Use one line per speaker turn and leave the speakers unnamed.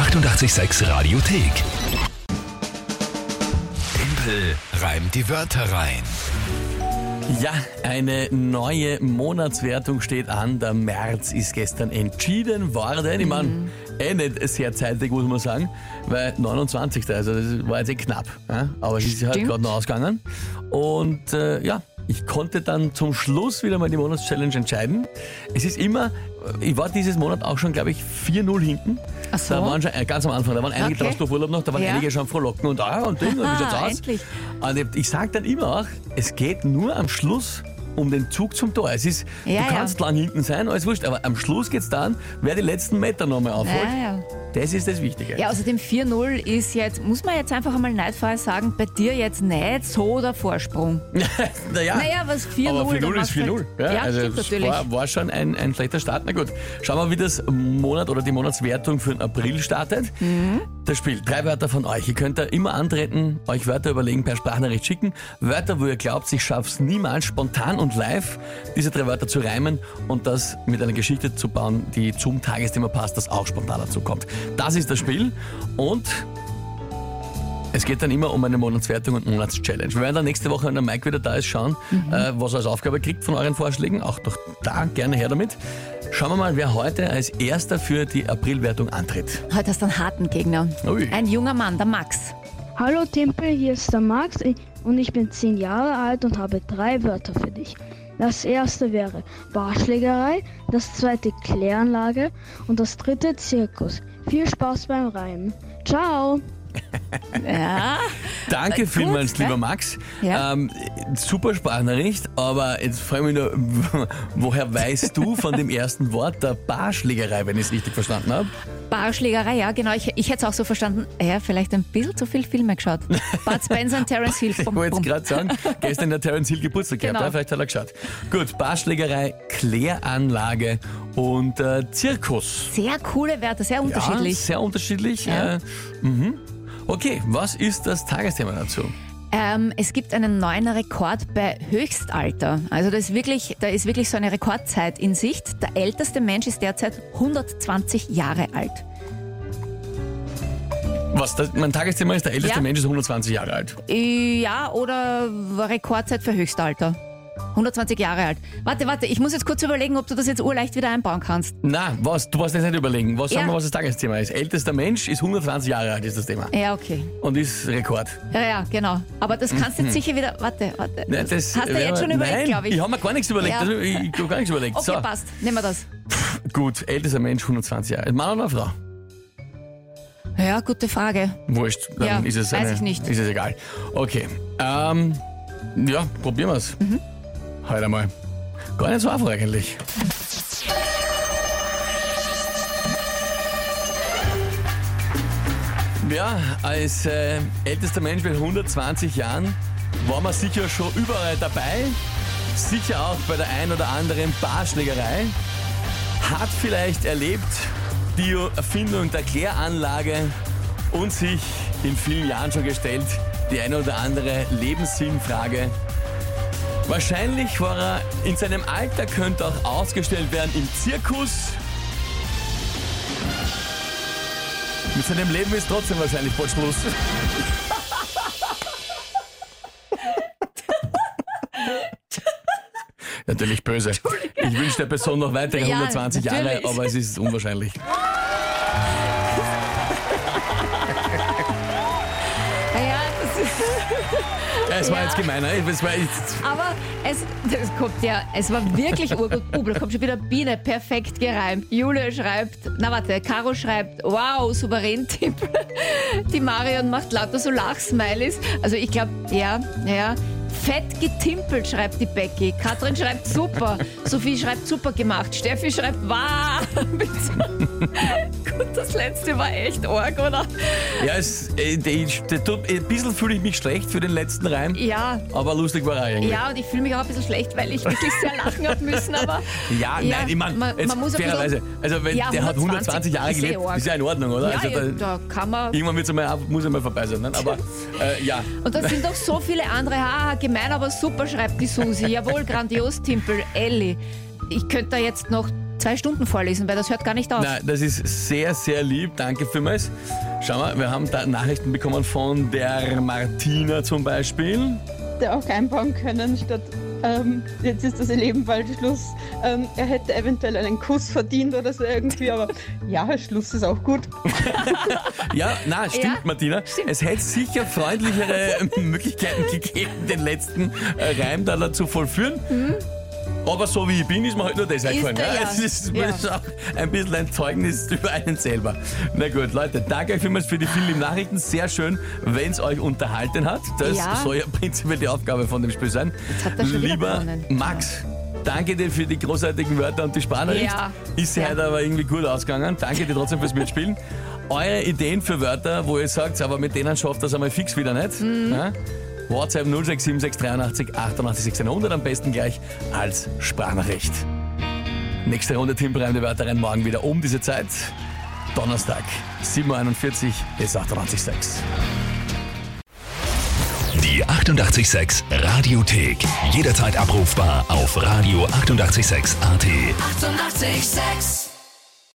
886 Radiothek. Tempel reimt die Wörter rein.
Ja, eine neue Monatswertung steht an. Der März ist gestern entschieden worden. Ich meine, eh nicht sehr zeitig, muss man sagen, weil 29. Also das war jetzt eh knapp. Ja? Aber es ist halt gerade noch ausgegangen. Und äh, ja, ich konnte dann zum Schluss wieder mal die Monatschallenge entscheiden. Es ist immer, ich war dieses Monat auch schon, glaube ich, 4-0 hinten.
Ach so.
Da waren schon, äh, ganz am Anfang, da waren einige
Okay.
draußen auf Urlaub noch, da waren
Ja.
einige schon frohlocken und ah, und Ding, und wie schaut's aus?
Endlich.
Und ich, ich sage dann immer auch, es geht nur am Schluss um den Zug zum Tor. Es ist,
Ja,
du kannst
ja.
lang hinten sein, alles wurscht, aber am Schluss geht's dann, wer die letzten Meter nochmal aufholt.
Ja.
Das ist das Wichtige.
Ja, außerdem 4-0 ist jetzt, muss man jetzt einfach einmal neidfrei sagen, bei dir jetzt nicht so der Vorsprung.
naja,
Naja, was 4-0,
aber 4-0
dann
ist
machst du
4-0.
halt-
Ja,
Ja,
also
natürlich.
war, war schon ein, ein schlechter Start. Na gut, schauen wir, wie das Monat oder die Monatswertung für den April startet.
Mhm.
Das Spiel, drei Wörter von euch. Ihr könnt da immer antreten, euch Wörter überlegen, per Sprachnachricht schicken. Wörter, wo ihr glaubt, ich schaff's niemals spontan und live, diese drei Wörter zu reimen und das mit einer Geschichte zu bauen, die zum Tagesthema passt, das auch spontan dazu kommt. Das ist das Spiel und es geht dann immer um eine Monatswertung und Monatschallenge. Wir werden dann nächste Woche, wenn der Mike wieder da ist, schauen, äh, was er als Aufgabe kriegt von euren Vorschlägen. Auch doch da gerne her damit. Schauen wir mal, wer heute als erster für die Aprilwertung antritt.
Heute hast du einen harten Gegner.
Ui.
Ein junger Mann, der Max.
Hallo Timpel, hier ist der Max und ich bin 10 Jahre alt und habe drei Wörter für dich. Das erste wäre Barschlägerei, das zweite Kläranlage und das dritte Zirkus. Viel Spaß beim Reimen. Ciao!
Ja,
Danke vielmals,
gut,
lieber
gell?
Max.
Ja.
Ähm, super Sprachnachricht, aber jetzt frage ich mich nur, woher weißt du von dem ersten Wort der Barschlägerei, wenn ich es richtig verstanden habe?
Barschlägerei, ja, genau. Ich, ich hätte es auch so verstanden. Ja, vielleicht ein bisschen zu viel Filme geschaut. Bud Spencer und Terence Hill.
Ich wollte jetzt gerade sagen, gestern der Terence Hill Geburtstag gehabt,
Genau.
ja, vielleicht hat er geschaut. Gut, Barschlägerei, Kläranlage und äh, Zirkus.
Sehr coole Werte, sehr
Ja,
unterschiedlich.
sehr unterschiedlich.
Ja.
Äh, mhm. Okay, was ist das Tagesthema dazu?
Ähm, es gibt einen neuen Rekord bei Höchstalter. Also da ist, wirklich, da ist wirklich so eine Rekordzeit in Sicht. Der älteste Mensch ist derzeit 120 Jahre alt.
Was, das, mein Tagesthema ist, der älteste
Ja.
Mensch ist 120 Jahre alt.
Ja, oder Rekordzeit für Höchstalter. 120 Jahre alt. Warte, warte, ich muss jetzt kurz überlegen, ob du das jetzt urleicht wieder einbauen kannst.
Na, was, du musst jetzt nicht überlegen. Was
Ja.
sagen wir, was das Tagesthema ist? Ältester Mensch ist 120 Jahre alt, ist das Thema.
Ja, okay.
Und ist Rekord.
Ja, ja, genau. Aber das kannst du jetzt sicher wieder. Warte, warte.
Mhm. Ja, das,
Hast du
äh,
jetzt schon überlegt,
Nein,
glaube ich.
ich habe mir gar nichts überlegt.
Ja.
Also, ich ich habe gar nichts überlegt.
Okay,
so,
passt. Nehmen wir das.
gut, ältester Mensch, 120 Jahre. Mann oder Frau?
Ja, gute Frage.
Wurscht, dann
Ja,
ist es
weiß
eine,
ich nicht.
Ist es egal. Okay. Ähm, ja, probieren wir's.
Mhm.
Heute mal. Gar nicht so einfach eigentlich. Ja, als äh, ältester Mensch mit 120 Jahren war man sicher schon überall dabei. Sicher auch bei der ein oder anderen Barschlägerei. Hat vielleicht erlebt die Erfindung der Kläranlage und sich in vielen Jahren schon gestellt die eine oder andere Lebenssinnfrage. Wahrscheinlich war er in seinem Alter, könnte auch ausgestellt werden im Zirkus. Mit seinem Leben ist trotzdem wahrscheinlich bald Schluss. Natürlich böse. Ich wünsche der Person noch weitere
Ja,
120 Jahre, aber es ist unwahrscheinlich. Es war
Ja.
jetzt gemeiner. Es war jetzt,
Aber es, das kommt ja, es war wirklich urgut. Oh, da kommt schon wieder Biene, perfekt gereimt. Julia schreibt, na warte, Caro schreibt, wow, souverän Tipp. Die Marion macht lauter so Lachsmileys. Also ich glaube, ja, ja. Fett getimpelt, schreibt die Becky. Katrin schreibt super. Sophie schreibt super gemacht. Steffi schreibt wow. Das letzte war echt arg, oder?
ja, es, äh, die, tut- ein bisschen fühle ich mich schlecht für den letzten Reim,
Ja,
aber lustig war er eigentlich.
ja, und ich fühle mich auch ein bisschen schlecht, weil ich wirklich sehr lachen habe müssen, aber.
Ja,
Ja,
nein, ich meine,
man- man muss
fairerweise, also wenn
Ja,
der hat 120 Jahre
eh
gelebt, ist ja in Ordnung, oder?
Ja,
also da,
da kann man.
irgendwann wird's einmal, muss einmal vorbei sein, ne? aber äh, ja.
Und da sind doch so viele andere. Haha, gemein, aber super, schreibt die Susi. Jawohl, grandios, Timpel, Elli. Ich könnte da jetzt noch zwei Stunden vorlesen, weil das hört gar nicht auf.
Nein, das ist sehr, sehr lieb. Danke vielmals. Schau mal, wir haben da Nachrichten bekommen von der Martina zum Beispiel.
hätte auch einbauen können, statt ähm, jetzt ist das Leben bald Schluss. Ähm, er hätte eventuell einen Kuss verdient oder so irgendwie, aber ja, Schluss ist auch gut.
Ja, na, stimmt,
Ja,
Martina. Es hätte sicher freundlichere Möglichkeiten gegeben, den letzten äh, Reim da dazu vollführen. Aber so wie ich bin, ist mir halt nur das eingefallen.
der, ja.
Es ist,
Ja.
ist auch ein bisschen ein Zeugnis über einen selber. Na gut, Leute, danke euch vielmals für die vielen Nachrichten. Sehr schön, wenn es euch unterhalten hat. Das
Ja.
soll ja prinzipiell die Aufgabe von dem Spiel sein.
Jetzt hat er schon
Lieber. Max, danke dir für die großartigen Wörter und die Sprachnachricht.
Ja.
Ist sie
Ja.
heute aber irgendwie gut ausgegangen. Danke dir trotzdem fürs Mitspielen. Eure Ideen für Wörter, wo ihr sagt, aber mit denen schafft das einmal fix wieder nicht.
Mhm.
Ja? WhatsApp 067683 88 600 am besten gleich als Sprachnachricht. Nächste Runde Timpelreim Wörter rein morgen wieder um diese Zeit. Donnerstag, 7.41 Uhr bis 98.6
Die 88,6 Radiothek. Jederzeit abrufbar auf radio886.at. 88,6.
Eighty-eight, sex.